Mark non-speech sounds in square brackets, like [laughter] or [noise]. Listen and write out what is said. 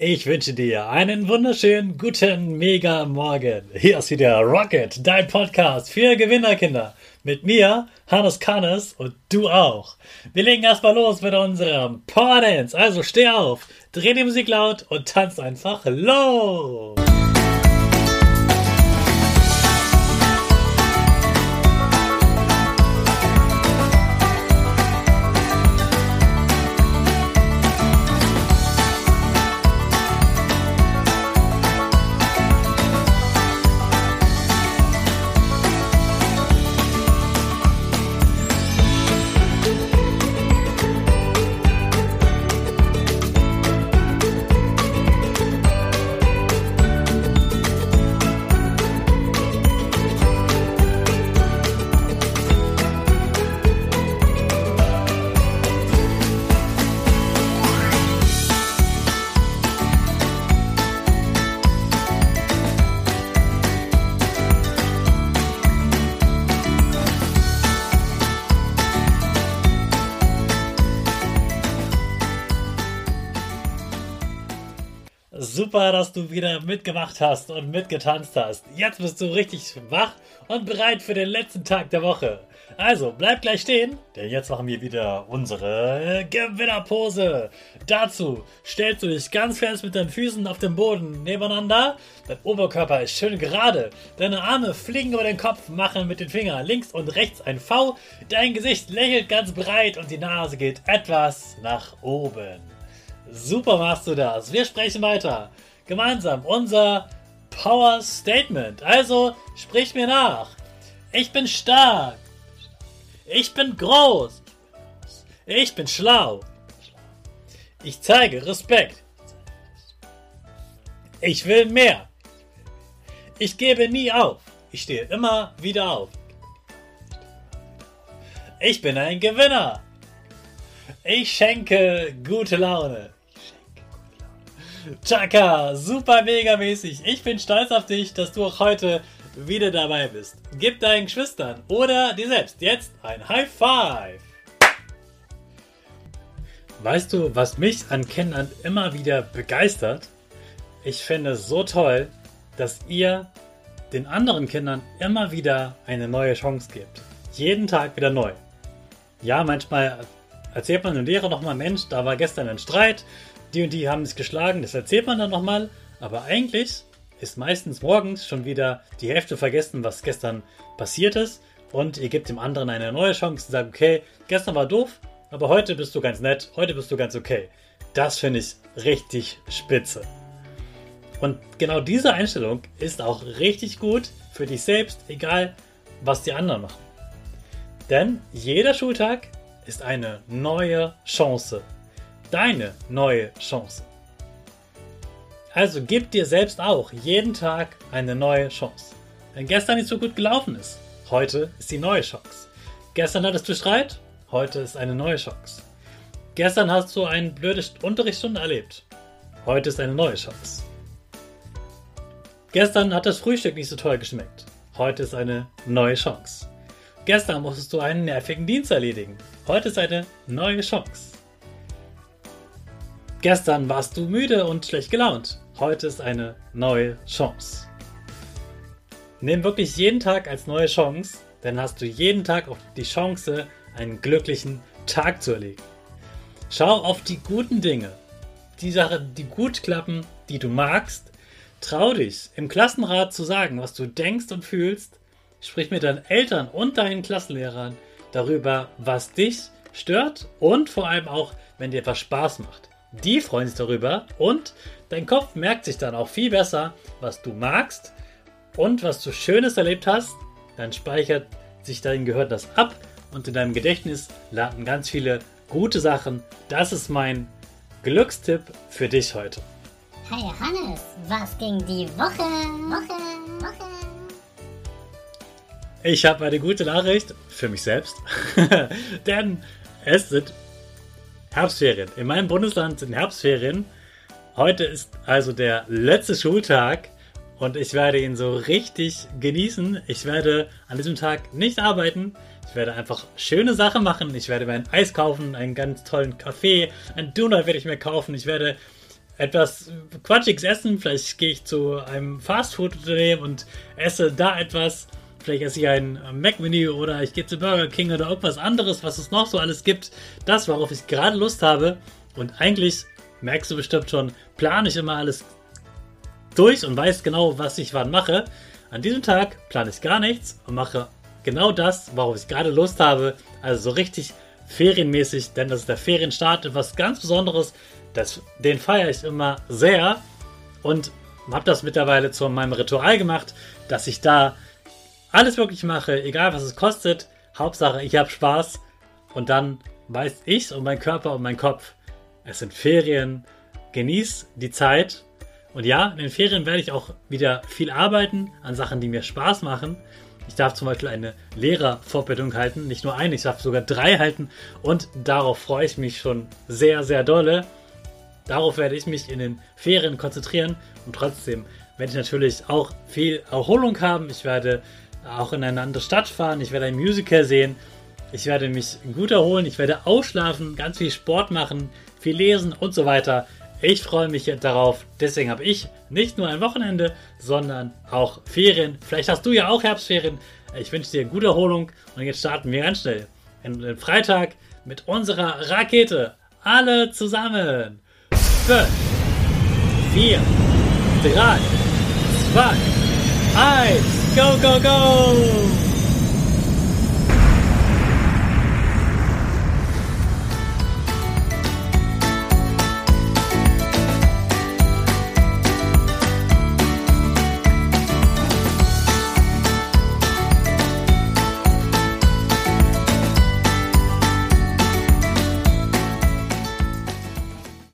Ich wünsche dir einen wunderschönen guten Mega Morgen. Hier ist wieder Rocket, dein Podcast für Gewinnerkinder. Mit mir, Hannes Kannes und du auch. Wir legen erstmal los mit unserem Power. Also steh auf, dreh die Musik laut und tanz einfach los. Super, dass du wieder mitgemacht hast und mitgetanzt hast. Jetzt bist du richtig wach und bereit für den letzten Tag der Woche. Also, bleib gleich stehen, denn jetzt machen wir wieder unsere Gewinnerpose. Dazu stellst du dich ganz fest mit deinen Füßen auf dem Boden nebeneinander. Dein Oberkörper ist schön gerade. Deine Arme fliegen über den Kopf, machen mit den Fingern links und rechts ein V. Dein Gesicht lächelt ganz breit und die Nase geht etwas nach oben. Super machst du das. Wir sprechen weiter. Gemeinsam unser Power Statement. Also sprich mir nach. Ich bin stark. Ich bin groß. Ich bin schlau. Ich zeige Respekt. Ich will mehr. Ich gebe nie auf. Ich stehe immer wieder auf. Ich bin ein Gewinner. Ich schenke gute Laune. Chaka, super mega mäßig. Ich bin stolz auf dich, dass du auch heute wieder dabei bist. Gib deinen Geschwistern oder dir selbst jetzt ein High Five. Weißt du, was mich an Kindern immer wieder begeistert? Ich finde es so toll, dass ihr den anderen Kindern immer wieder eine neue Chance gebt. Jeden Tag wieder neu. Ja, manchmal erzählt man dem Lehrer nochmal, Mensch, da war gestern ein Streit, die und die haben sich geschlagen, das erzählt man dann nochmal, aber eigentlich ist meistens morgens schon wieder die Hälfte vergessen, was gestern passiert ist und ihr gebt dem anderen eine neue Chance und sagt, okay, gestern war doof, aber heute bist du ganz nett, heute bist du ganz okay. Das finde ich richtig spitze. Und genau diese Einstellung ist auch richtig gut für dich selbst, egal was die anderen machen. Denn jeder Schultag ist eine neue Chance deine neue Chance. Also gib dir selbst auch jeden Tag eine neue Chance. Wenn gestern nicht so gut gelaufen ist, heute ist die neue Chance. Gestern hattest du Streit, heute ist eine neue Chance. Gestern hast du eine blöde Unterrichtsstunde erlebt, heute ist eine neue Chance. Gestern hat das Frühstück nicht so toll geschmeckt, heute ist eine neue Chance. Gestern musstest du einen nervigen Dienst erledigen, heute ist eine neue Chance. Gestern warst du müde und schlecht gelaunt. Heute ist eine neue Chance. Nimm wirklich jeden Tag als neue Chance, dann hast du jeden Tag auch die Chance, einen glücklichen Tag zu erleben. Schau auf die guten Dinge, die Sachen, die gut klappen, die du magst. Trau dich, im Klassenrat zu sagen, was du denkst und fühlst. Sprich mit deinen Eltern und deinen Klassenlehrern darüber, was dich stört und vor allem auch, wenn dir etwas Spaß macht. Die freuen sich darüber und dein Kopf merkt sich dann auch viel besser, was du magst und was du Schönes erlebt hast. Dann speichert sich dein Gehirn das ab und in deinem Gedächtnis landen ganz viele gute Sachen. Das ist mein Glückstipp für dich heute. Hey Hannes, was ging die Woche? Woche, Woche. Ich habe eine gute Nachricht für mich selbst, [laughs] denn es sind Herbstferien. In meinem Bundesland sind Herbstferien. Heute ist also der letzte Schultag und ich werde ihn so richtig genießen. Ich werde an diesem Tag nicht arbeiten. Ich werde einfach schöne Sachen machen. Ich werde mir ein Eis kaufen, einen ganz tollen Kaffee, ein Donut werde ich mir kaufen. Ich werde etwas Quatschiges essen. Vielleicht gehe ich zu einem Fastfood-Unternehmen und esse da etwas. Vielleicht esse ich ein Mac-Menü oder ich gehe zu Burger King oder irgendwas anderes, was es noch so alles gibt. Das, worauf ich gerade Lust habe. Und eigentlich, merkst du bestimmt schon, plane ich immer alles durch und weiß genau, was ich wann mache. An diesem Tag plane ich gar nichts und mache genau das, worauf ich gerade Lust habe. Also so richtig ferienmäßig, denn das ist der Ferienstart, etwas ganz Besonderes. Das, den feiere ich immer sehr und habe das mittlerweile zu meinem Ritual gemacht, dass ich da alles wirklich mache, egal was es kostet. Hauptsache, ich habe Spaß und dann weiß ich und mein Körper und mein Kopf, es sind Ferien. Genieß die Zeit. Und ja, in den Ferien werde ich auch wieder viel arbeiten an Sachen, die mir Spaß machen. Ich darf zum Beispiel eine Lehrervorbildung halten, nicht nur eine, ich darf sogar drei halten und darauf freue ich mich schon sehr, sehr dolle. Darauf werde ich mich in den Ferien konzentrieren und trotzdem werde ich natürlich auch viel Erholung haben. Ich werde auch in eine andere Stadt fahren, ich werde ein Musical sehen, ich werde mich gut erholen, ich werde ausschlafen, ganz viel Sport machen, viel lesen und so weiter. Ich freue mich darauf. Deswegen habe ich nicht nur ein Wochenende, sondern auch Ferien. Vielleicht hast du ja auch Herbstferien. Ich wünsche dir gute Erholung und jetzt starten wir ganz schnell den Freitag mit unserer Rakete. Alle zusammen. 5, 4, 3, 2, 1, go, go, go!